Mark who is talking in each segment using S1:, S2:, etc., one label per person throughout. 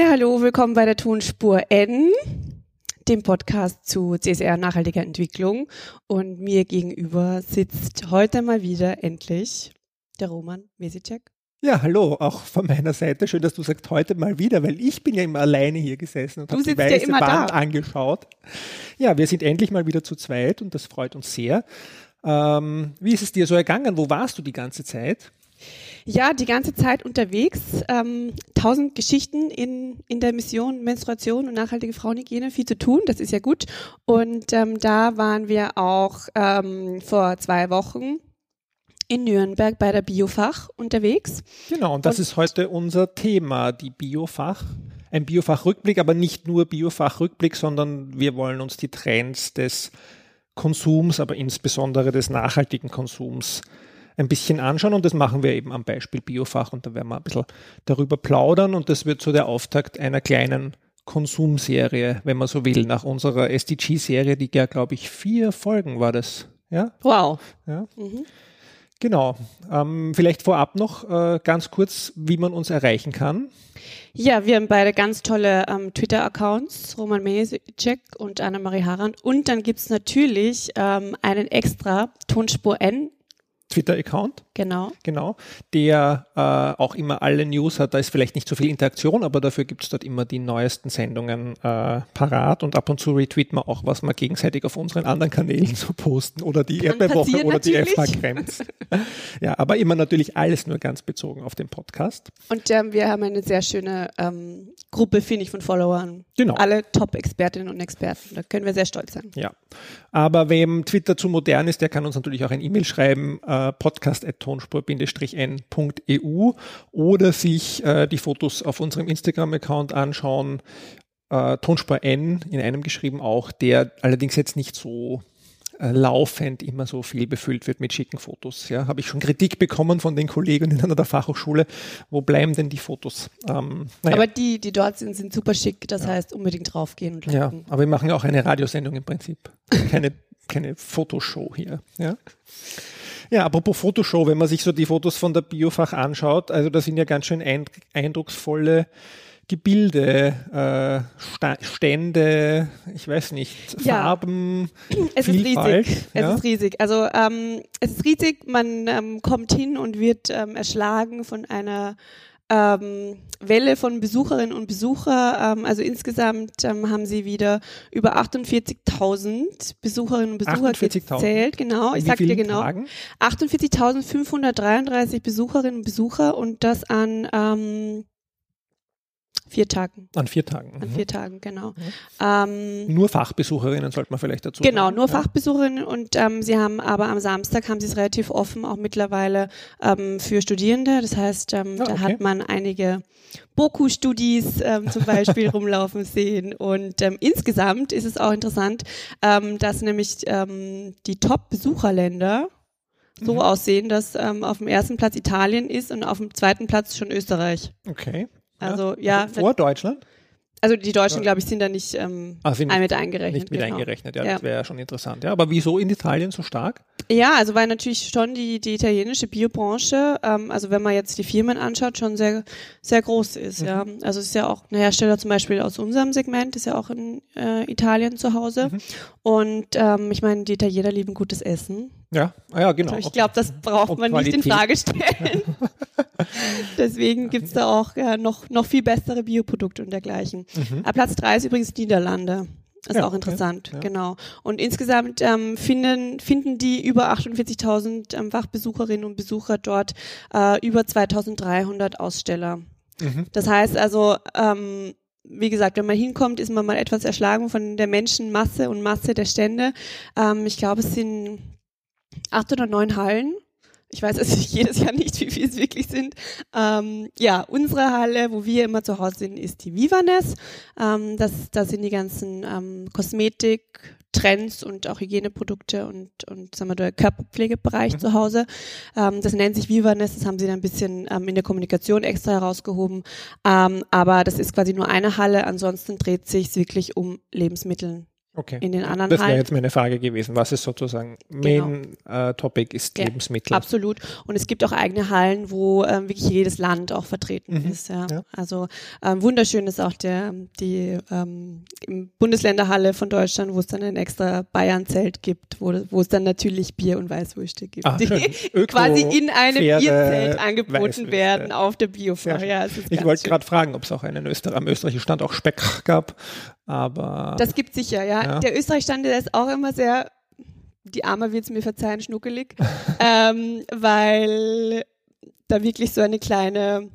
S1: Ja, hallo, willkommen bei der Tonspur N, dem Podcast zu CSR nachhaltiger Entwicklung. Und mir gegenüber sitzt heute mal wieder endlich der Roman Mesicek.
S2: Ja, hallo, auch von meiner Seite. Schön, dass du sagst heute mal wieder, weil ich bin ja immer alleine hier gesessen und habe die weiße ja Wand da. angeschaut. Ja, wir sind endlich mal wieder zu zweit und das freut uns sehr. Ähm, wie ist es dir so ergangen? Wo warst du die ganze Zeit?
S1: Ja, die ganze Zeit unterwegs. Ähm, tausend Geschichten in, in der Mission Menstruation und nachhaltige Frauenhygiene. Viel zu tun, das ist ja gut. Und ähm, da waren wir auch ähm, vor zwei Wochen in Nürnberg bei der Biofach unterwegs.
S2: Genau, und das und ist heute unser Thema, die Biofach. Ein Biofach-Rückblick, aber nicht nur Biofach-Rückblick, sondern wir wollen uns die Trends des Konsums, aber insbesondere des nachhaltigen Konsums ein bisschen anschauen und das machen wir eben am Beispiel Biofach und da werden wir ein bisschen darüber plaudern und das wird so der Auftakt einer kleinen Konsumserie, wenn man so will, nach unserer SDG-Serie, die ja, glaube ich, vier Folgen war das. Ja?
S1: Wow.
S2: Ja. Mhm. Genau. Ähm, vielleicht vorab noch äh, ganz kurz, wie man uns erreichen kann.
S1: Ja, wir haben beide ganz tolle ähm, Twitter-Accounts, Roman Mesicek und Anna-Marie Harand. Und dann gibt es natürlich ähm, einen extra Tonspur N
S2: Twitter-Account.
S1: Genau.
S2: Genau. Der äh, auch immer alle News hat. Da ist vielleicht nicht so viel Interaktion, aber dafür gibt es dort immer die neuesten Sendungen äh, parat und ab und zu retweeten wir auch, was wir gegenseitig auf unseren anderen Kanälen so posten oder die Erdbeerwoche oder die FH Krems. ja, aber immer natürlich alles nur ganz bezogen auf den Podcast.
S1: Und ähm, wir haben eine sehr schöne ähm, Gruppe, finde ich, von Followern.
S2: Genau.
S1: Alle Top-Expertinnen und Experten. Da können wir sehr stolz sein.
S2: Ja. Aber wem Twitter zu modern ist, der kann uns natürlich auch ein E-Mail schreiben, äh, podcast.tonspur-n.eu oder sich äh, die Fotos auf unserem Instagram-Account anschauen. Äh, Tonspur N in einem geschrieben auch, der allerdings jetzt nicht so äh, laufend immer so viel befüllt wird mit schicken Fotos. Ja, habe ich schon Kritik bekommen von den Kolleginnen an der Fachhochschule. Wo bleiben denn die Fotos?
S1: Ähm, naja. Aber die, die dort sind, sind super schick. Das ja. heißt, unbedingt draufgehen und
S2: liken. Ja, aber wir machen ja auch eine Radiosendung im Prinzip. Keine, keine Fotoshow hier. Ja. Ja, apropos Fotoshow, wenn man sich so die Fotos von der Biofach anschaut, also da sind ja ganz schön eindrucksvolle Gebilde, äh, Stände, ich weiß nicht, ja. Farben,
S1: es Vielfalt. Ist riesig. Ja? Es ist riesig. Also ähm, es ist riesig. Man ähm, kommt hin und wird ähm, erschlagen von einer ähm, Welle von Besucherinnen und Besucher. Ähm, also insgesamt ähm, haben sie wieder über 48.000 Besucherinnen und Besucher gezählt. Genau, ich sag dir genau. 48.533 Besucherinnen und Besucher und das an ähm, Vier Tagen.
S2: An vier Tagen.
S1: An mhm. vier Tagen, genau.
S2: Mhm. Ähm, nur Fachbesucherinnen sollte man vielleicht dazu
S1: Genau, sagen. nur ja. Fachbesucherinnen und ähm, sie haben aber am Samstag haben sie es relativ offen, auch mittlerweile ähm, für Studierende. Das heißt, ähm, oh, okay. da hat man einige Boku-Studis ähm, zum Beispiel rumlaufen sehen. Und ähm, insgesamt ist es auch interessant, ähm, dass nämlich ähm, die Top-Besucherländer so mhm. aussehen, dass ähm, auf dem ersten Platz Italien ist und auf dem zweiten Platz schon Österreich.
S2: Okay.
S1: Also ja.
S2: Also vor Deutschland?
S1: Also die Deutschen, glaube ich, sind da nicht, ähm, nicht mit eingerechnet.
S2: Nicht mit genau. eingerechnet, ja, ja. das wäre ja schon interessant. Ja, aber wieso in Italien so stark?
S1: Ja, also weil natürlich schon die, die italienische Biobranche, ähm, also wenn man jetzt die Firmen anschaut, schon sehr, sehr groß ist. Mhm. Ja, Also es ist ja auch ein Hersteller zum Beispiel aus unserem Segment, ist ja auch in äh, Italien zu Hause. Mhm. Und ähm, ich meine, die Italiener lieben gutes Essen.
S2: Ja, ah ja, genau.
S1: Also ich glaube, das braucht man Qualität. nicht in Frage stellen. Deswegen gibt's da auch ja, noch, noch viel bessere Bioprodukte und dergleichen. Mhm. Platz drei ist übrigens Niederlande. Das ist ja, auch interessant, okay, ja. genau. Und insgesamt ähm, finden, finden die über 48.000 ähm, Fachbesucherinnen und Besucher dort äh, über 2.300 Aussteller. Mhm. Das heißt also, ähm, wie gesagt, wenn man hinkommt, ist man mal etwas erschlagen von der Menschenmasse und Masse der Stände. Ähm, ich glaube, es sind acht oder neun Hallen ich weiß es jedes Jahr nicht, wie viel es wirklich sind. Ähm, ja, unsere Halle, wo wir immer zu Hause sind, ist die Vivanes. Ähm, das, da sind die ganzen ähm, Kosmetik, Trends und auch Hygieneprodukte und, und sagen wir, der Körperpflegebereich mhm. zu Hause. Ähm, das nennt sich Vivanes, das haben sie dann ein bisschen ähm, in der Kommunikation extra herausgehoben. Ähm, aber das ist quasi nur eine Halle, ansonsten dreht sich wirklich um Lebensmittel
S2: Okay.
S1: In den anderen
S2: das wäre
S1: Hallen.
S2: jetzt meine Frage gewesen. Was ist sozusagen Main äh, Topic ist
S1: Ja,
S2: Lebensmittel.
S1: Absolut. Und es gibt auch eigene Hallen, wo ähm, wirklich jedes Land auch vertreten
S2: Mhm.
S1: ist. Ja.
S2: Ja.
S1: Also ähm, wunderschön ist auch der die ähm, Bundesländerhalle von Deutschland, wo es dann ein extra Bayern-Zelt gibt, wo, wo es dann natürlich Bier und Weißwürste gibt,
S2: Ah,
S1: die quasi in einem
S2: faire
S1: Bierzelt angeboten
S2: Weißwürste.
S1: werden auf der
S2: schön.
S1: Ja,
S2: Ich wollte gerade fragen, ob es auch einen Öster am österreichischen Stand auch Speck gab, aber
S1: Das gibt sicher, ja.
S2: Ja.
S1: Der Österreich-Stand, der ist auch immer sehr, die Arme wird es mir verzeihen, schnuckelig, ähm, weil da wirklich so eine kleine,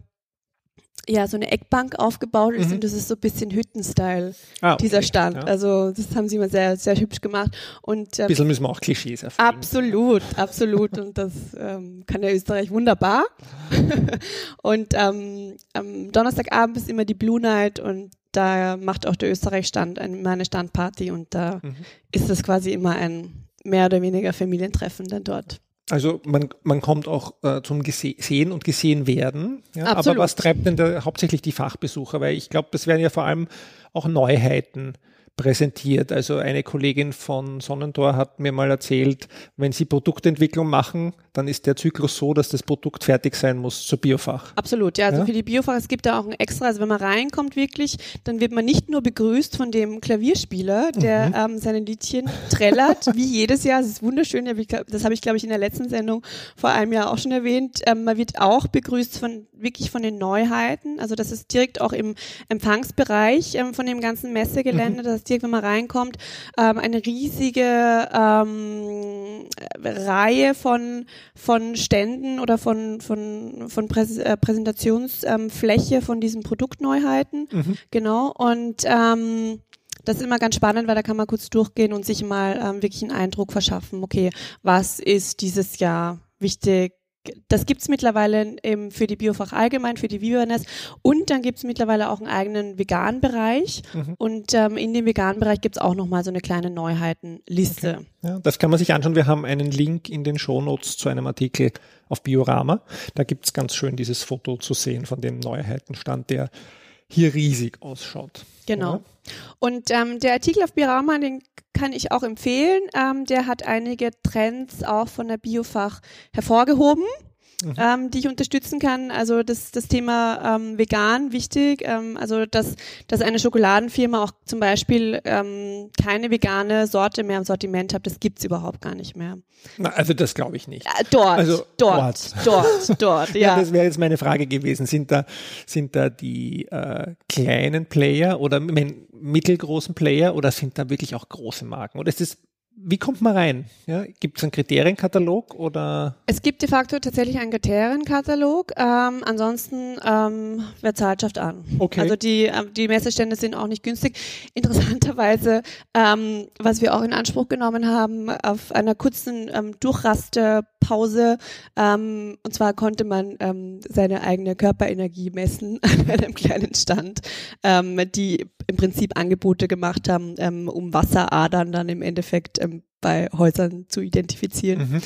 S1: ja, so eine Eckbank aufgebaut ist
S2: Mhm.
S1: und das ist so ein bisschen Hüttenstyle,
S2: ah, okay.
S1: dieser Stand.
S2: Ja.
S1: Also das haben sie immer sehr, sehr hübsch gemacht und
S2: Ein
S1: ähm,
S2: bisschen müssen wir auch Klischees erfüllen.
S1: Absolut, absolut. Und das ähm, kann der Österreich wunderbar. und ähm, am Donnerstagabend ist immer die Blue Night und da macht auch der Österreich-Stand ein- immer eine Standparty und da
S2: Mhm.
S1: ist es quasi immer ein mehr oder weniger Familientreffen dann dort.
S2: Also man, man kommt auch äh, zum Sehen und gesehen werden. Ja? Aber was treibt denn da hauptsächlich die Fachbesucher? Weil ich glaube, das werden ja vor allem auch Neuheiten präsentiert. Also eine Kollegin von Sonnentor hat mir mal erzählt, wenn sie Produktentwicklung machen, dann ist der Zyklus so, dass das Produkt fertig sein muss zur Biofach.
S1: Absolut, ja. Also
S2: Ja?
S1: für die Biofach, es gibt da auch ein extra, also wenn man reinkommt wirklich, dann wird man nicht nur begrüßt von dem Klavierspieler, der ähm, seine Liedchen trällert, wie jedes Jahr. Das ist wunderschön. Das habe ich, glaube ich, in der letzten Sendung vor einem Jahr auch schon erwähnt. Ähm, man wird auch begrüßt von wirklich von den Neuheiten. Also das ist direkt auch im Empfangsbereich ähm, von dem ganzen Messegelände. Das direkt, wenn man reinkommt, ähm, eine riesige ähm, Reihe von von Ständen oder von, von, von Präs äh, Präsentationsfläche ähm, von diesen Produktneuheiten. Genau. Und ähm, das ist immer ganz spannend, weil da kann man kurz durchgehen und sich mal ähm, wirklich einen Eindruck verschaffen, okay, was ist dieses Jahr wichtig? Das gibt's mittlerweile eben für die Biofach allgemein, für die Viverness. Und dann gibt's mittlerweile auch einen eigenen Vegan-Bereich. Und ähm, in dem Vegan-Bereich gibt's auch nochmal so eine kleine Neuheitenliste.
S2: Ja, das kann man sich anschauen. Wir haben einen Link in den Shownotes zu einem Artikel auf Biorama. Da gibt's ganz schön dieses Foto zu sehen von dem Neuheitenstand, der hier riesig ausschaut.
S1: Genau.
S2: Ja.
S1: Und ähm, der Artikel auf Birama, den kann ich auch empfehlen. Ähm, der hat einige Trends auch von der Biofach hervorgehoben. Ähm, die ich unterstützen kann. Also das, das Thema ähm, vegan wichtig. Ähm, also dass, dass eine Schokoladenfirma auch zum Beispiel ähm, keine vegane Sorte mehr im Sortiment hat, das gibt's überhaupt gar nicht mehr.
S2: Na, also das glaube ich nicht.
S1: Äh, dort,
S2: Also
S1: dort, dort, dort,
S2: Ja,
S1: ja.
S2: das wäre jetzt meine Frage gewesen. Sind da, sind da die äh, kleinen Player oder ich mein, mittelgroßen Player oder sind da wirklich auch große Marken? Oder ist das, wie kommt man rein? Ja, Gibt es einen Kriterienkatalog oder?
S1: Es gibt de facto tatsächlich einen Kriterienkatalog. Ähm, ansonsten, ähm, wer zahlt, schafft an.
S2: Okay.
S1: Also die, ähm, die Messestände sind auch nicht günstig. Interessanterweise, ähm, was wir auch in Anspruch genommen haben, auf einer kurzen ähm, Durchrasterpause, ähm, und zwar konnte man ähm, seine eigene Körperenergie messen an einem kleinen Stand, ähm, die im Prinzip Angebote gemacht haben, ähm, um Wasseradern dann im Endeffekt ähm, bei Häusern zu identifizieren.
S2: Mhm.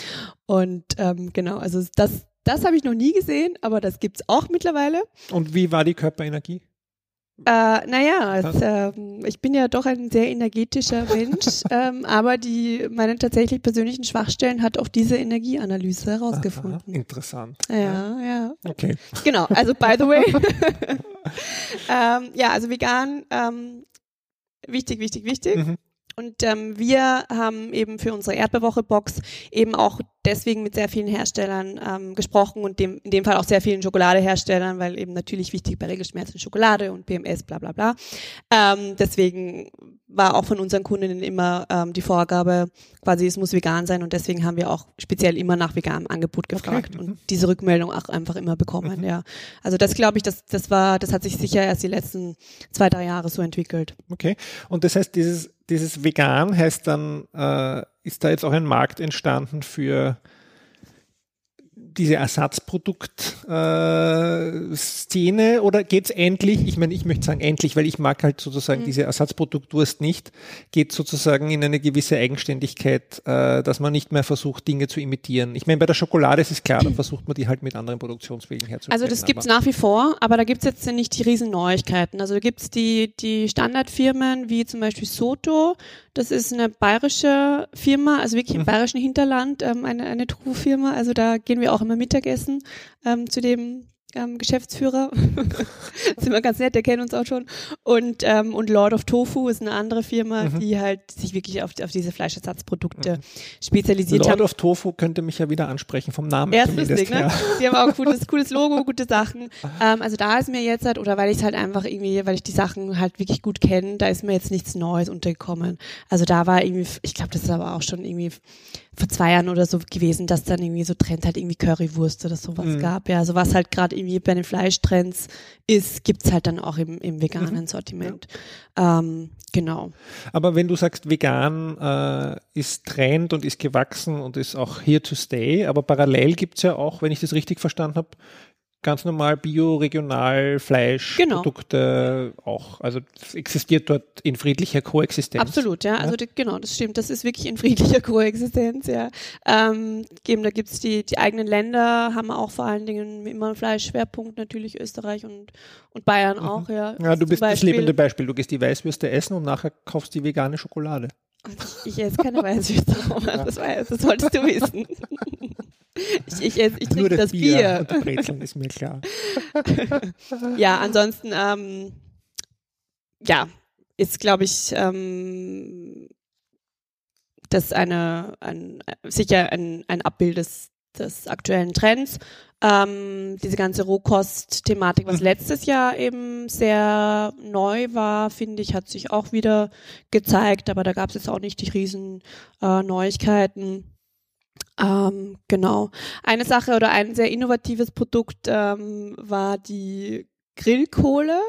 S1: Und ähm, genau, also das, das habe ich noch nie gesehen, aber das gibt's auch mittlerweile.
S2: Und wie war die Körperenergie?
S1: Äh, naja, es, ähm, ich bin ja doch ein sehr energetischer Mensch, ähm, aber die meine tatsächlich persönlichen Schwachstellen hat auch diese Energieanalyse
S2: Aha,
S1: herausgefunden.
S2: interessant.
S1: Ja, ja.
S2: Okay.
S1: Genau, also by the way. ähm, ja, also vegan, ähm, wichtig, wichtig, wichtig.
S2: Mhm.
S1: Und ähm, wir haben eben für unsere Erdbeerwoche-Box eben auch deswegen mit sehr vielen Herstellern ähm, gesprochen und dem, in dem Fall auch sehr vielen Schokoladeherstellern, weil eben natürlich wichtig bei Regelschmerzen Schokolade und PMS, bla bla bla. Ähm, deswegen war auch von unseren Kundinnen immer ähm, die Vorgabe, quasi es muss vegan sein und deswegen haben wir auch speziell immer nach veganem Angebot gefragt
S2: mhm.
S1: und diese Rückmeldung auch einfach immer bekommen, ja. Also das glaube ich, das, das war, das hat sich sicher erst die letzten zwei, drei Jahre so entwickelt.
S2: Okay. Und das heißt, dieses, dieses Vegan heißt dann, äh, ist da jetzt auch ein Markt entstanden für diese Ersatzprodukt-Szene äh, oder geht's endlich, ich meine, ich möchte sagen endlich, weil ich mag halt sozusagen mhm. diese Ersatzproduktwurst nicht, geht sozusagen in eine gewisse Eigenständigkeit, äh, dass man nicht mehr versucht, Dinge zu imitieren. Ich meine, bei der Schokolade ist es klar, da versucht man die halt mit anderen Produktionswegen herzustellen.
S1: Also das gibt's nach wie vor, aber da gibt's jetzt nicht die riesen Neuigkeiten. Also da gibt's die, die Standardfirmen wie zum Beispiel Soto, das ist eine bayerische Firma, also wirklich im mhm. bayerischen Hinterland, ähm, eine, eine Truhfirma. Also da gehen wir auch immer Mittagessen ähm, zu dem ähm, Geschäftsführer. sind wir ganz nett, der kennt uns auch schon. Und, ähm, und Lord of Tofu ist eine andere Firma, mhm. die halt sich wirklich auf, auf diese Fleischersatzprodukte mhm. spezialisiert
S2: Lord
S1: haben.
S2: Lord of Tofu könnte mich ja wieder ansprechen, vom Namen
S1: ja, zumindest lustig, ne? Die haben auch ein cooles, Logo, gute Sachen. Ähm, also da ist mir jetzt halt, oder weil ich es halt einfach irgendwie, weil ich die Sachen halt wirklich gut kenne, da ist mir jetzt nichts Neues untergekommen. Also da war irgendwie, ich glaube, das ist aber auch schon irgendwie vor zwei Jahren oder so gewesen, dass dann irgendwie so Trend halt irgendwie Currywurst oder sowas mhm. gab. Ja, also was halt gerade irgendwie bei den Fleischtrends ist, gibt's halt dann auch im, im veganen mhm. Sortiment. Ja. Ähm, genau.
S2: Aber wenn du sagst, vegan äh, ist Trend und ist gewachsen und ist auch here to stay, aber parallel gibt's ja auch, wenn ich das richtig verstanden habe, ganz normal Bio, Regional, Fleisch, genau. Auch. Also es existiert dort in friedlicher Koexistenz.
S1: Absolut, ja. ja? Also genau, das stimmt. Das ist wirklich in friedlicher Koexistenz, ja. Ähm, eben, da gibt's die, die eigenen Länder, haben auch vor allen Dingen immer einen Fleischschwerpunkt, natürlich Österreich und, und Bayern mhm. auch, ja.
S2: Ja, du bist das lebende Beispiel. Du gehst die Weißwürste essen und nachher kaufst die vegane Schokolade.
S1: Ich, ich esse keine Weißwürste, das, das solltest du wissen. Ich, ich, ich, ich trinke das, das Bier. Bier.
S2: Und die Brezeln ist mir klar.
S1: ja, ansonsten, ähm, ja, ist, glaube ich, ähm, das eine, ein, sicher ein, ein Abbild des, des aktuellen Trends. Ähm, diese ganze Rohkost-Thematik, was letztes Jahr eben sehr neu war, finde ich, hat sich auch wieder gezeigt, aber da gab es jetzt auch nicht die riesen äh, Neuigkeiten. Ähm, genau. Eine Sache oder ein sehr innovatives Produkt ähm, war die Grillkohle,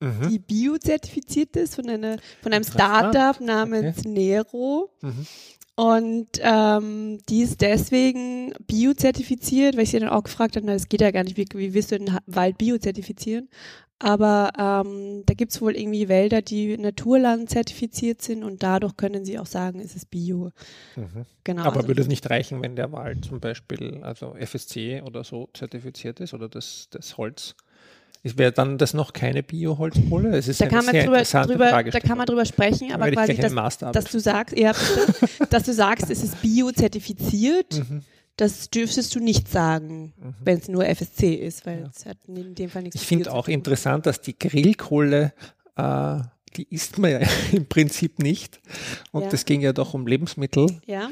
S1: mhm. die biozertifiziert ist von, einer, von einem Startup namens okay. Nero. Mhm. Und ähm, die ist deswegen biozertifiziert, weil ich sie dann auch gefragt habe, na, das geht ja gar nicht, wie, wie willst du den Wald biozertifizieren? Aber ähm, da gibt's wohl irgendwie Wälder, die Naturland zertifiziert sind und dadurch können sie auch sagen, es ist Bio.
S2: Mhm. Genau. Aber also würde es nicht reichen, wenn der Wald zum Beispiel, also FSC oder so zertifiziert ist oder das, das Holz? Wäre dann das noch keine Bio-Holzkohle? Es ist
S1: da
S2: eine
S1: kann man
S2: sehr
S1: drüber, drüber da kann man drüber sprechen, aber quasi, dass, dass, du sagst, ja, dass du sagst, es ist Bio-zertifiziert. Mhm das dürftest du nicht sagen, mhm. wenn es nur FSC ist, weil ja. es hat in dem Fall nichts
S2: Ich finde auch interessant, dass die Grillkohle, äh, die isst man ja im Prinzip nicht. Und ja. das ging ja doch um Lebensmittel.
S1: Ja.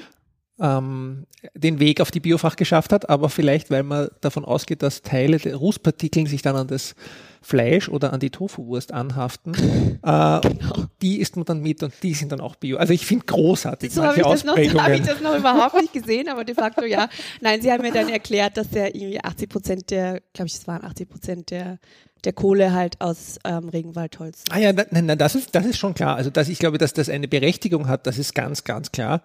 S2: Ähm, den Weg auf die Biofach geschafft hat, aber vielleicht, weil man davon ausgeht, dass Teile der Rußpartikeln sich dann an das Fleisch oder an die Tofu-Wurst anhaften. äh, genau. Die isst man dann mit und die sind dann auch bio. Also ich finde großartig.
S1: So habe ich, das noch, hab ich das noch überhaupt nicht gesehen, aber de facto ja. Nein, sie haben mir dann erklärt, dass der irgendwie 80 Prozent der, glaube ich, es waren 80 Prozent der der Kohle halt aus ähm, Regenwaldholz.
S2: Ah ja, nein, nein, das ist, das ist schon klar. Also dass ich glaube, dass das eine Berechtigung hat, das ist ganz, ganz klar.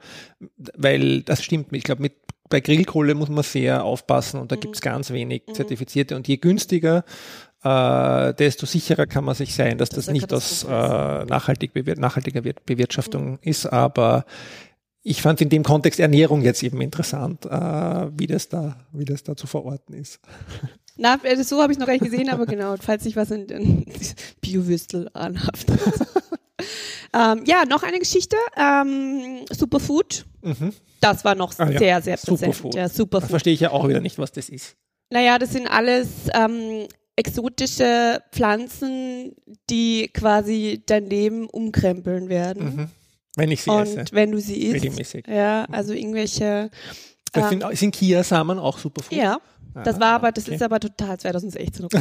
S2: Weil das stimmt. Ich glaube, mit bei Grillkohle muss man sehr aufpassen und da mhm. gibt es ganz wenig mhm. Zertifizierte und je günstiger, äh, desto sicherer kann man sich sein, dass das, das nicht aus äh, nachhaltig bewir nachhaltiger Bewirtschaftung mhm. ist. Aber ich fand in dem Kontext Ernährung jetzt eben interessant, äh, wie, das da, wie das da zu verorten ist.
S1: Na, äh, so habe ich noch gar nicht gesehen, aber genau, falls sich was in, in Biowürstel anhaftet. ähm, ja, noch eine Geschichte. Ähm, Superfood. Mhm. Das war noch ah, sehr, ja. sehr präsent.
S2: Superfood. Ja, Superfood. Verstehe ich ja auch wieder nicht, was das ist.
S1: Naja, das sind alles ähm, exotische Pflanzen, die quasi dein Leben umkrempeln werden. Mhm.
S2: Wenn ich sie
S1: und
S2: esse.
S1: wenn du sie isst.
S2: Regelmäßig.
S1: Ja, mhm. also irgendwelche.
S2: Das sind, ähm, sind Kiasamen auch Superfood?
S1: Ja, das ah, war aber, das okay. ist aber total 2016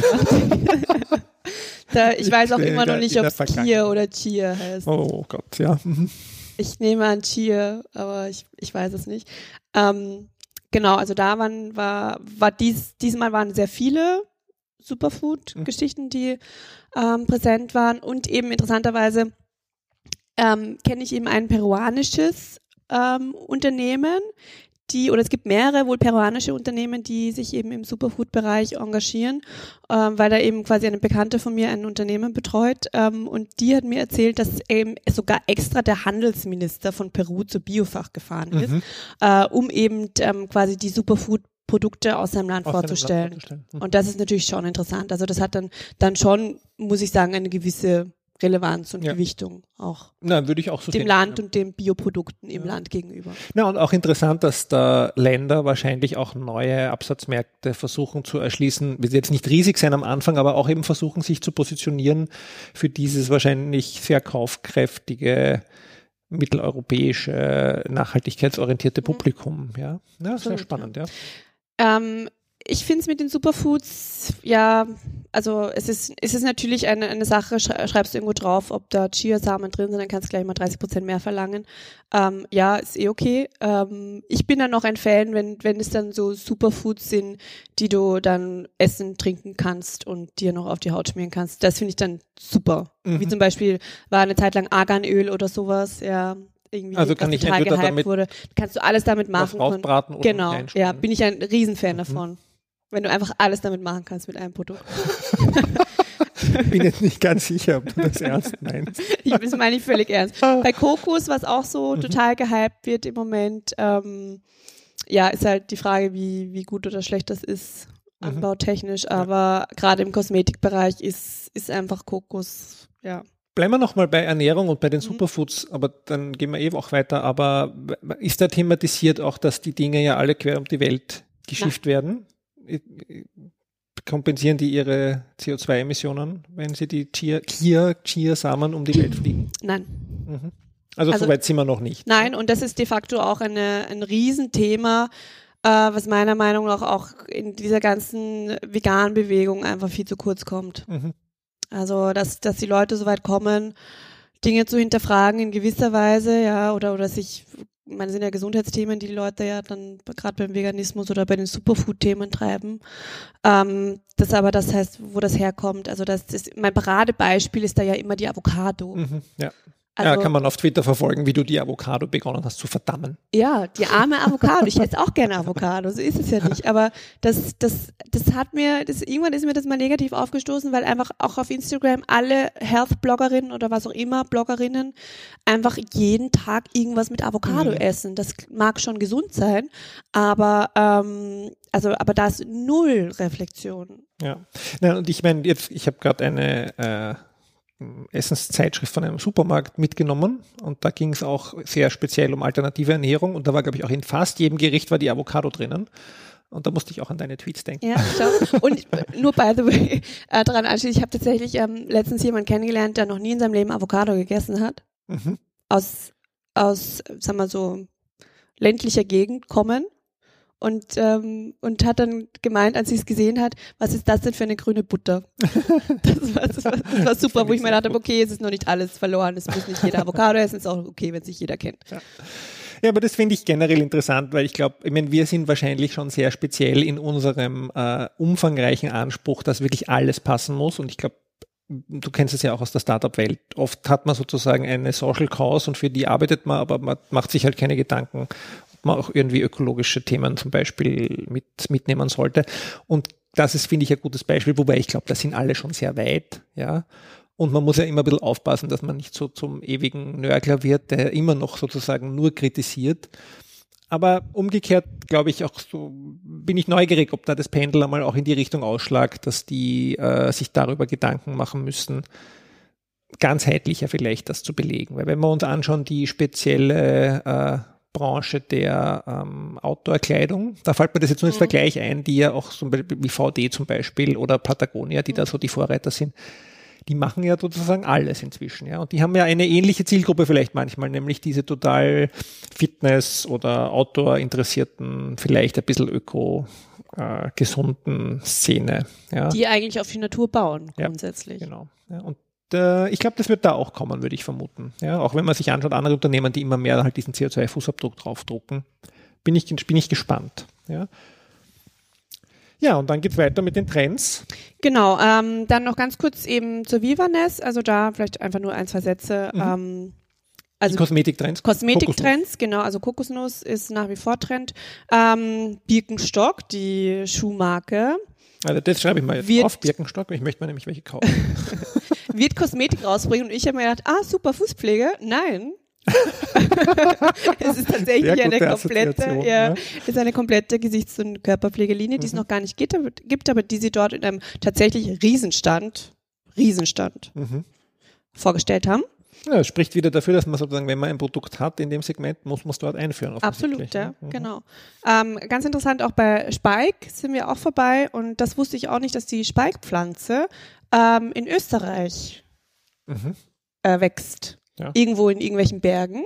S1: da, Ich weiß auch immer noch nicht, ob es Kia oder Chia heißt.
S2: Oh Gott, ja. Mhm.
S1: Ich nehme an Chia, aber ich, ich weiß es nicht. Ähm, genau, also da waren, war, war dies, diesmal waren sehr viele Superfood-Geschichten, die ähm, präsent waren. Und eben interessanterweise ähm, kenne ich eben ein peruanisches ähm, Unternehmen, die, oder es gibt mehrere wohl peruanische Unternehmen, die sich eben im Superfood-Bereich engagieren, ähm, weil da eben quasi eine Bekannte von mir ein Unternehmen betreut ähm, und die hat mir erzählt, dass eben sogar extra der Handelsminister von Peru zur Biofach gefahren ist, mhm. äh, um eben ähm, quasi die Superfood Produkte aus seinem Land aus vorzustellen. Land vorzustellen. Mhm. Und das ist natürlich schon interessant. Also das hat dann, dann schon, muss ich sagen, eine gewisse Relevanz und ja. Gewichtung auch.
S2: Na, würde ich auch so
S1: Dem sehen. Land ja. und den Bioprodukten im ja. Land gegenüber.
S2: Na, und auch interessant, dass da Länder wahrscheinlich auch neue Absatzmärkte versuchen zu erschließen, wird jetzt nicht riesig sein am Anfang, aber auch eben versuchen, sich zu positionieren für dieses wahrscheinlich sehr kaufkräftige mitteleuropäische, nachhaltigkeitsorientierte mhm. Publikum. Ja, ja sehr spannend, ja.
S1: Ähm, ich finde es mit den Superfoods, ja, also es ist, es ist natürlich eine, eine Sache, schreibst du irgendwo drauf, ob da Chiasamen drin sind, dann kannst du gleich mal 30 Prozent mehr verlangen. Ähm, ja, ist eh okay. Ähm, ich bin dann noch ein Fan, wenn, wenn es dann so Superfoods sind, die du dann essen, trinken kannst und dir noch auf die Haut schmieren kannst. Das finde ich dann super. Mhm. Wie zum Beispiel war eine Zeit lang Arganöl oder sowas, ja irgendwie
S2: also kann ich total gehypt damit
S1: wurde. Kannst du alles damit machen.
S2: Was rausbraten
S1: oder genau, ja, bin ich ein Riesenfan mhm. davon. Wenn du einfach alles damit machen kannst mit einem Produkt.
S2: Ich bin jetzt nicht ganz sicher, ob du das ernst meinst.
S1: ich das meine ich völlig ernst. Bei Kokos, was auch so mhm. total gehypt wird im Moment, ähm, ja, ist halt die Frage, wie, wie gut oder schlecht das ist, mhm. anbautechnisch. Aber ja. gerade im Kosmetikbereich ist, ist einfach Kokos, ja.
S2: Bleiben wir nochmal bei Ernährung und bei den mhm. Superfoods, aber dann gehen wir eh auch weiter. Aber ist da thematisiert auch, dass die Dinge ja alle quer um die Welt geschifft Na. werden? kompensieren die ihre CO2-Emissionen, wenn sie die Chia, Chia, Chia-Samen um die Welt fliegen?
S1: Nein.
S2: Mhm. Also, also soweit sind wir noch nicht.
S1: Nein, und das ist de facto auch eine, ein Riesenthema, äh, was meiner Meinung nach auch in dieser ganzen veganen Bewegung einfach viel zu kurz kommt. Mhm. Also, dass, dass die Leute so weit kommen, Dinge zu hinterfragen in gewisser Weise, ja, oder, oder sich ich meine, sind ja Gesundheitsthemen, die die Leute ja dann gerade beim Veganismus oder bei den Superfood-Themen treiben. Ähm, das aber, das heißt, wo das herkommt. Also das, das mein Paradebeispiel ist da ja immer die Avocado.
S2: Mhm, ja. Also, ja, kann man auf Twitter verfolgen, wie du die Avocado begonnen hast zu verdammen.
S1: Ja, die arme Avocado. Ich esse auch gerne Avocado, so ist es ja nicht. Aber das, das, das hat mir, das, irgendwann ist mir das mal negativ aufgestoßen, weil einfach auch auf Instagram alle Health-Bloggerinnen oder was auch immer, Bloggerinnen, einfach jeden Tag irgendwas mit Avocado mhm. essen. Das mag schon gesund sein, aber ähm, also, aber da ist null Reflexion.
S2: Ja, ja und ich meine, jetzt, ich habe gerade eine äh, Essenszeitschrift von einem Supermarkt mitgenommen und da ging es auch sehr speziell um alternative Ernährung und da war, glaube ich, auch in fast jedem Gericht war die Avocado drinnen. Und da musste ich auch an deine Tweets denken.
S1: Ja, schau. Und nur by the way, äh, daran anschließend, ich habe tatsächlich ähm, letztens jemanden kennengelernt, der noch nie in seinem Leben Avocado gegessen hat. Mhm. Aus, aus, sagen wir so, ländlicher Gegend kommen und, ähm, und hat dann gemeint, als sie es gesehen hat, was ist das denn für eine grüne Butter? das, war, das, war, das war super, wo ich mir dachte, okay, es ist noch nicht alles verloren, es muss nicht jeder Avocado essen, es ist auch okay, wenn sich jeder kennt.
S2: Ja. Ja, aber das finde ich generell interessant, weil ich glaube, ich meine, wir sind wahrscheinlich schon sehr speziell in unserem äh, umfangreichen Anspruch, dass wirklich alles passen muss. Und ich glaube, du kennst es ja auch aus der Startup-Welt. Oft hat man sozusagen eine Social Cause und für die arbeitet man, aber man macht sich halt keine Gedanken, man auch irgendwie ökologische Themen zum Beispiel mit, mitnehmen sollte. Und das ist, finde ich, ein gutes Beispiel, wobei ich glaube, da sind alle schon sehr weit, ja. Und man muss ja immer ein bisschen aufpassen, dass man nicht so zum ewigen Nörgler wird, der immer noch sozusagen nur kritisiert. Aber umgekehrt glaube ich auch so, bin ich neugierig, ob da das Pendel einmal auch in die Richtung ausschlagt, dass die äh, sich darüber Gedanken machen müssen, ganzheitlicher vielleicht das zu belegen. Weil wenn wir uns anschauen, die spezielle äh, Branche der ähm, Outdoor-Kleidung. Da fällt mir das jetzt nur als mhm. Vergleich ein, die ja auch so wie VD zum Beispiel oder Patagonia, die mhm. da so die Vorreiter sind. Die machen ja sozusagen alles inzwischen, ja. Und die haben ja eine ähnliche Zielgruppe vielleicht manchmal, nämlich diese total Fitness- oder Outdoor-interessierten, vielleicht ein bisschen öko, äh, gesunden Szene. Ja.
S1: Die eigentlich auf die Natur bauen, grundsätzlich.
S2: Ja, genau. Ja, und äh, ich glaube, das wird da auch kommen, würde ich vermuten. Ja, auch wenn man sich anschaut, andere Unternehmen, die immer mehr halt diesen CO2-Fußabdruck draufdrucken, bin ich, bin ich gespannt. Ja. Ja, und dann geht es weiter mit den Trends.
S1: Genau, ähm, dann noch ganz kurz eben zur Vivaness, also da vielleicht einfach nur ein, zwei Sätze. Mhm. Ähm,
S2: Also Kosmetiktrends.
S1: Kosmetiktrends, genau. Also Kokosnuss ist nach wie vor Trend. Ähm, Birkenstock, die Schuhmarke.
S2: Also das schreibe ich mal jetzt wird, auf Birkenstock. Ich möchte mal nämlich welche kaufen.
S1: wird Kosmetik rausbringen und ich habe mir gedacht, ah super Fußpflege. Nein, es ist tatsächlich eine komplette, ja, ja. ist eine komplette Gesichts- und Körperpflegelinie, die mhm. es noch gar nicht gibt, gibt, aber die sie dort in einem tatsächlich Riesenstand, Riesenstand mhm. vorgestellt haben.
S2: Ja, spricht wieder dafür, dass man sozusagen, wenn man ein Produkt hat in dem Segment, muss man es dort einführen.
S1: Absolut, ja, mhm. genau. Ähm, ganz interessant, auch bei Spike sind wir auch vorbei und das wusste ich auch nicht, dass die Spike-Pflanze ähm, in Österreich mhm. äh, wächst. Ja. Irgendwo in irgendwelchen Bergen.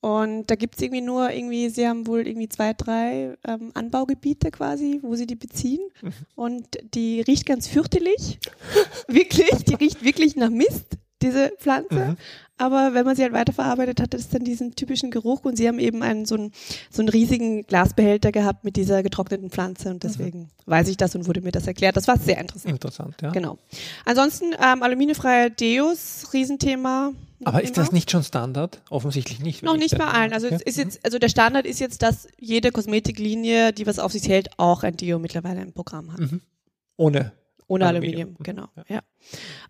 S1: Und da gibt es irgendwie nur irgendwie, sie haben wohl irgendwie zwei, drei ähm, Anbaugebiete quasi, wo sie die beziehen. Mhm. Und die riecht ganz fürchterlich. wirklich, die riecht wirklich nach Mist diese Pflanze. Mhm. Aber wenn man sie halt weiterverarbeitet, hat es dann diesen typischen Geruch und sie haben eben einen so einen, so einen riesigen Glasbehälter gehabt mit dieser getrockneten Pflanze und deswegen mhm. weiß ich das und wurde mir das erklärt. Das war sehr interessant.
S2: Interessant, ja.
S1: Genau. Ansonsten ähm, aluminiumfreie Deos, Riesenthema.
S2: Aber ist das nicht schon Standard? Offensichtlich nicht.
S1: Noch nicht bei allen. Also, okay. ist jetzt, also der Standard ist jetzt, dass jede Kosmetiklinie, die was auf sich hält, auch ein Deo mittlerweile im Programm hat. Mhm.
S2: Ohne
S1: ohne Aluminium, Aluminium. genau. Ja.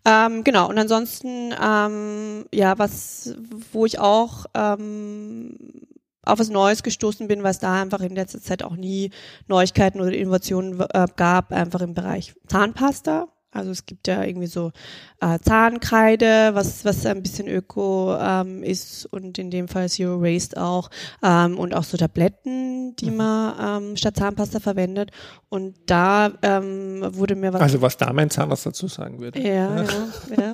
S1: ja. Ähm, genau, und ansonsten, ähm, ja, was, wo ich auch ähm, auf was Neues gestoßen bin, was da einfach in letzter Zeit auch nie Neuigkeiten oder Innovationen äh, gab, einfach im Bereich Zahnpasta. Also es gibt ja irgendwie so äh, Zahnkreide, was, was ein bisschen öko ähm, ist und in dem Fall Zero Waste auch. Ähm, und auch so Tabletten, die mhm. man ähm, statt Zahnpasta verwendet. Und da ähm, wurde mir was.
S2: Also was da mein Zahnarzt dazu sagen würde.
S1: Ja, ja. ja.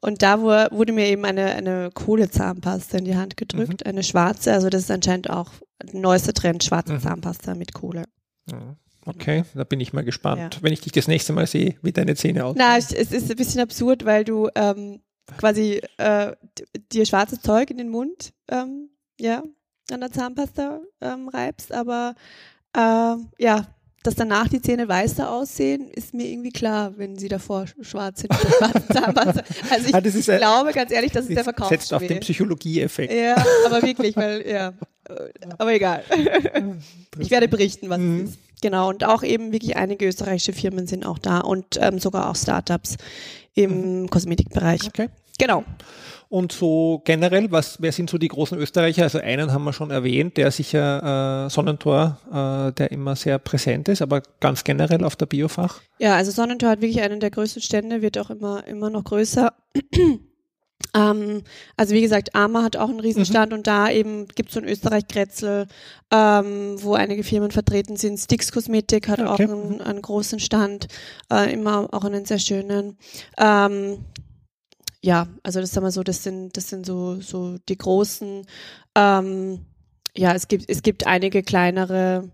S1: Und da wurde mir eben eine, eine Kohlezahnpasta in die Hand gedrückt, mhm. eine schwarze. Also das ist anscheinend auch der neueste Trend, schwarze mhm. Zahnpasta mit Kohle.
S2: Ja. Okay, da bin ich mal gespannt, ja. wenn ich dich das nächste Mal sehe, wie deine Zähne aussehen.
S1: Na, es ist ein bisschen absurd, weil du ähm, quasi äh, dir schwarzes Zeug in den Mund, ähm, ja, an der Zahnpasta ähm, reibst, aber äh, ja, dass danach die Zähne weißer aussehen, ist mir irgendwie klar, wenn sie davor schwarz sind. Zahnpasta. Also ich, ah, ein, glaube ganz ehrlich, das ist der Verkauf.
S2: Setzt auf den Psychologie-Effekt.
S1: Ja, aber wirklich, weil, ja. Aber egal. Ich werde berichten, was mhm. es ist. Genau, und auch eben wirklich einige österreichische Firmen sind auch da und ähm, sogar auch Startups im mhm. Kosmetikbereich. Okay. Genau.
S2: Und so generell, was, wer sind so die großen Österreicher? Also einen haben wir schon erwähnt, der sicher äh, Sonnentor, äh, der immer sehr präsent ist, aber ganz generell auf der Biofach.
S1: Ja, also Sonnentor hat wirklich einen der größten Stände, wird auch immer, immer noch größer. Ähm, also wie gesagt, Arma hat auch einen Riesenstand mhm. und da eben gibt es so ein Österreich-Grätzl, ähm, wo einige Firmen vertreten sind. Stix Kosmetik hat okay. auch einen, einen, großen Stand, äh, immer auch einen sehr schönen. Ähm, ja, also das sagen wir so, das sind, das sind so, so die großen. Ähm, ja, es gibt, es gibt einige kleinere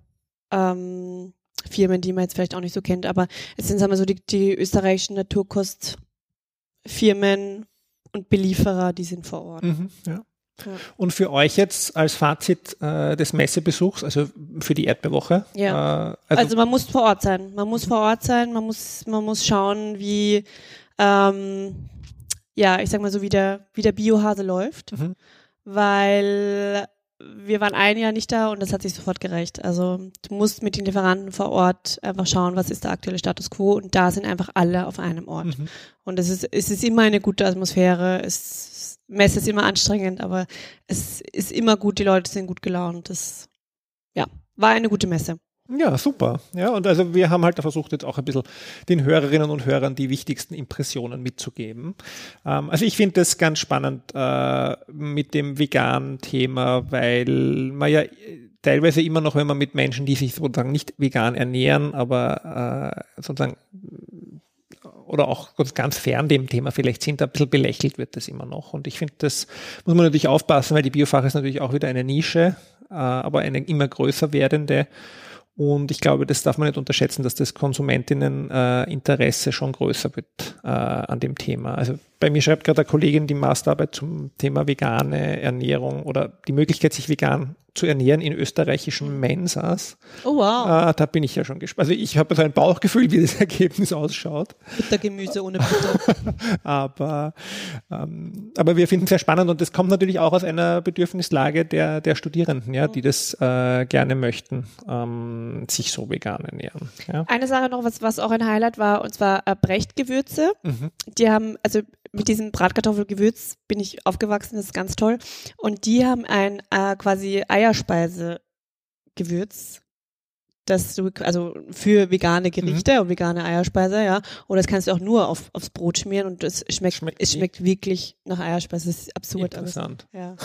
S1: ähm, Firmen, die man jetzt vielleicht auch nicht so kennt, aber es sind, sagen wir so, die, die österreichischen Naturkostfirmen und Belieferer, die sind vor Ort. Mhm,
S2: ja. Ja. Und für euch jetzt als Fazit äh, des Messebesuchs, also für die Erdbewoche?
S1: Ja. Äh, also, also, man muss vor Ort sein. Man muss vor Ort sein. Man muss, man muss schauen, wie, ähm, ja, ich sag mal so, wie der, wie der Biohase läuft. Mhm. Weil wir waren ein Jahr nicht da und das hat sich sofort gerecht. Also du musst mit den Lieferanten vor Ort einfach schauen, was ist der aktuelle Status quo und da sind einfach alle auf einem Ort. Mhm. Und es ist, es ist immer eine gute Atmosphäre. Es, Messe ist immer anstrengend, aber es ist immer gut, die Leute sind gut gelaunt. Das, ja, war eine gute Messe.
S2: Ja, super. Ja, und also wir haben halt versucht, jetzt auch ein bisschen den Hörerinnen und Hörern die wichtigsten Impressionen mitzugeben. Ähm, also ich finde das ganz spannend äh, mit dem veganen Thema, weil man ja teilweise immer noch, wenn man mit Menschen, die sich sozusagen nicht vegan ernähren, aber äh, sozusagen oder auch ganz fern dem Thema vielleicht sind, ein bisschen belächelt wird das immer noch. Und ich finde, das muss man natürlich aufpassen, weil die Biofach ist natürlich auch wieder eine Nische, äh, aber eine immer größer werdende. Und ich glaube, das darf man nicht unterschätzen, dass das Konsumentinneninteresse äh, schon größer wird äh, an dem Thema. Also bei mir schreibt gerade eine Kollegin die Masterarbeit zum Thema vegane Ernährung oder die Möglichkeit, sich vegan zu ernähren in österreichischen Mensas.
S1: Oh wow.
S2: Äh, da bin ich ja schon gespannt. Also ich habe so ein Bauchgefühl, wie das Ergebnis ausschaut.
S1: Buttergemüse ohne Butter.
S2: aber, ähm, aber wir finden es sehr spannend und das kommt natürlich auch aus einer Bedürfnislage der, der Studierenden, ja, die das äh, gerne möchten, ähm, sich so vegan ernähren. Ja.
S1: Eine Sache noch, was, was auch ein Highlight war, und zwar äh, Brechtgewürze. Mhm. Die haben, also mit diesem Bratkartoffelgewürz bin ich aufgewachsen, das ist ganz toll. Und die haben ein äh, quasi Eierspeisegewürz das du, also für vegane Gerichte mhm. und vegane Eierspeise, ja. Oder das kannst du auch nur auf, aufs Brot schmieren und es schmeckt, schmeckt es schmeckt wirklich nach Eierspeise. Das ist absurd.
S2: Interessant.
S1: Ja.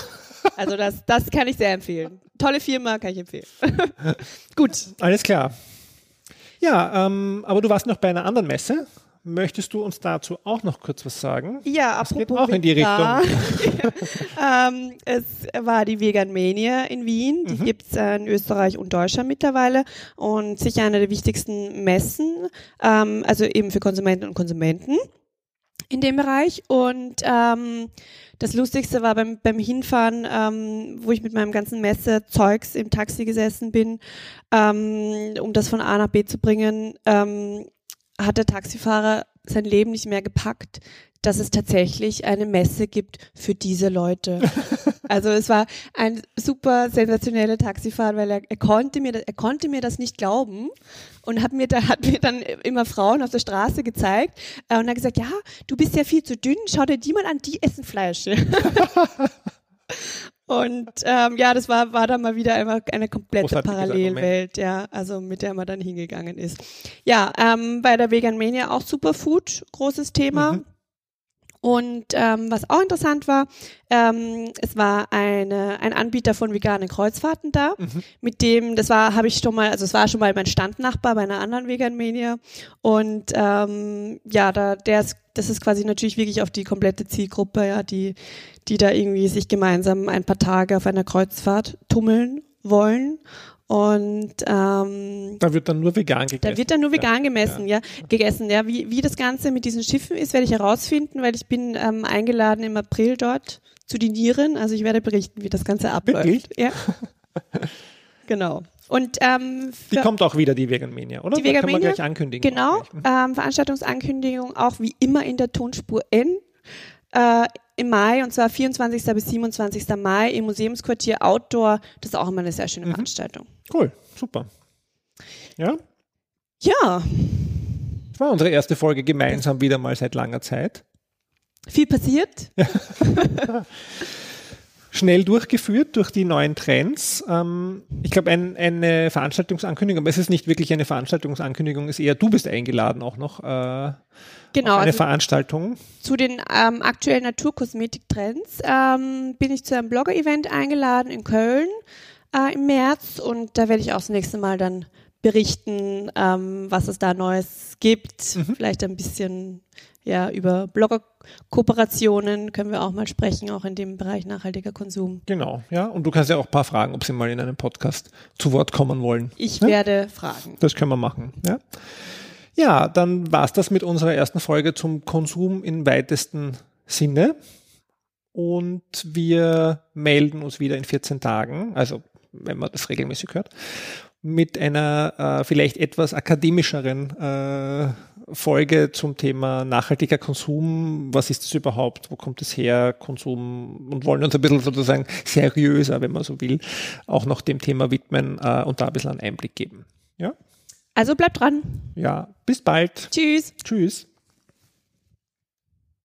S1: Also das, das kann ich sehr empfehlen. Tolle Firma, kann ich empfehlen. Gut.
S2: Alles klar. Ja, ähm, aber du warst noch bei einer anderen Messe. Möchtest du uns dazu auch noch kurz was sagen?
S1: Ja,
S2: das geht auch in die Richtung.
S1: ähm, es war die Vegan Mania in Wien. Die mhm. gibt es äh, in Österreich und Deutschland mittlerweile und sicher eine der wichtigsten Messen, ähm, also eben für Konsumenten und Konsumenten in dem Bereich. Und ähm, das Lustigste war beim, beim Hinfahren, ähm, wo ich mit meinem ganzen Messezeugs im Taxi gesessen bin, ähm, um das von A nach B zu bringen. Ähm, hat der Taxifahrer sein Leben nicht mehr gepackt, dass es tatsächlich eine Messe gibt für diese Leute. also es war ein super sensationeller Taxifahrer, weil er, er konnte mir er konnte mir das nicht glauben und hat mir da hat mir dann immer Frauen auf der Straße gezeigt äh, und hat gesagt, ja, du bist ja viel zu dünn, schau dir die mal an, die essen Fleisch. Und ähm, ja, das war, war dann mal wieder einfach eine komplette Parallelwelt, ja, also mit der man dann hingegangen ist. Ja, ähm, bei der Vegan Mania auch Superfood, großes Thema. Mhm. Und ähm, was auch interessant war, ähm, es war eine, ein Anbieter von veganen Kreuzfahrten da, mhm. mit dem, das war, habe ich schon mal, also es war schon mal mein Standnachbar bei einer anderen Vegan Mania. Und ähm, ja, da, der ist, das ist quasi natürlich wirklich auf die komplette Zielgruppe, ja, die, die da irgendwie sich gemeinsam ein paar Tage auf einer Kreuzfahrt tummeln wollen und ähm,
S2: da wird dann nur vegan gegessen.
S1: Da wird dann nur vegan ja, gemessen, ja. ja. gegessen. Ja, wie, wie das Ganze mit diesen Schiffen ist, werde ich herausfinden, weil ich bin ähm, eingeladen im April dort zu dinieren. Also ich werde berichten, wie das Ganze abläuft.
S2: Wirklich?
S1: Ja. genau. Und ähm,
S2: die kommt auch wieder die Vegan Mania, oder?
S1: Die Vegan Mania,
S2: gleich ankündigen.
S1: Genau. Mhm. Ähm, Veranstaltungsankündigung auch wie immer in der Tonspur N. Äh, im Mai, und zwar 24. bis 27. Mai im Museumsquartier Outdoor. Das ist auch immer eine sehr schöne mhm. Veranstaltung.
S2: Cool, super. Ja?
S1: Ja.
S2: Das war unsere erste Folge gemeinsam wieder mal seit langer Zeit.
S1: Viel passiert.
S2: Schnell durchgeführt durch die neuen Trends. Ähm, ich glaube, ein, eine Veranstaltungsankündigung, aber es ist nicht wirklich eine Veranstaltungsankündigung, ist eher, du bist eingeladen auch noch. Äh,
S1: genau,
S2: eine also Veranstaltung.
S1: Zu den ähm, aktuellen Naturkosmetiktrends ähm, bin ich zu einem Blogger-Event eingeladen in Köln äh, im März und da werde ich auch das nächste Mal dann berichten, ähm, was es da Neues gibt. Mhm. Vielleicht ein bisschen ja über Blogger-Kooperationen können wir auch mal sprechen, auch in dem Bereich nachhaltiger Konsum.
S2: Genau, ja. Und du kannst ja auch ein paar fragen, ob sie mal in einem Podcast zu Wort kommen wollen.
S1: Ich
S2: ja?
S1: werde fragen.
S2: Das können wir machen, ja. Ja, dann war es das mit unserer ersten Folge zum Konsum im weitesten Sinne. Und wir melden uns wieder in 14 Tagen, also wenn man das regelmäßig hört, mit einer äh, vielleicht etwas akademischeren äh, Folge zum Thema nachhaltiger Konsum. Was ist das überhaupt? Wo kommt es her? Konsum und wollen uns ein bisschen sozusagen seriöser, wenn man so will, auch noch dem Thema widmen äh, und da ein bisschen einen Einblick geben. Ja?
S1: Also bleibt dran.
S2: Ja, bis bald.
S1: Tschüss.
S2: Tschüss.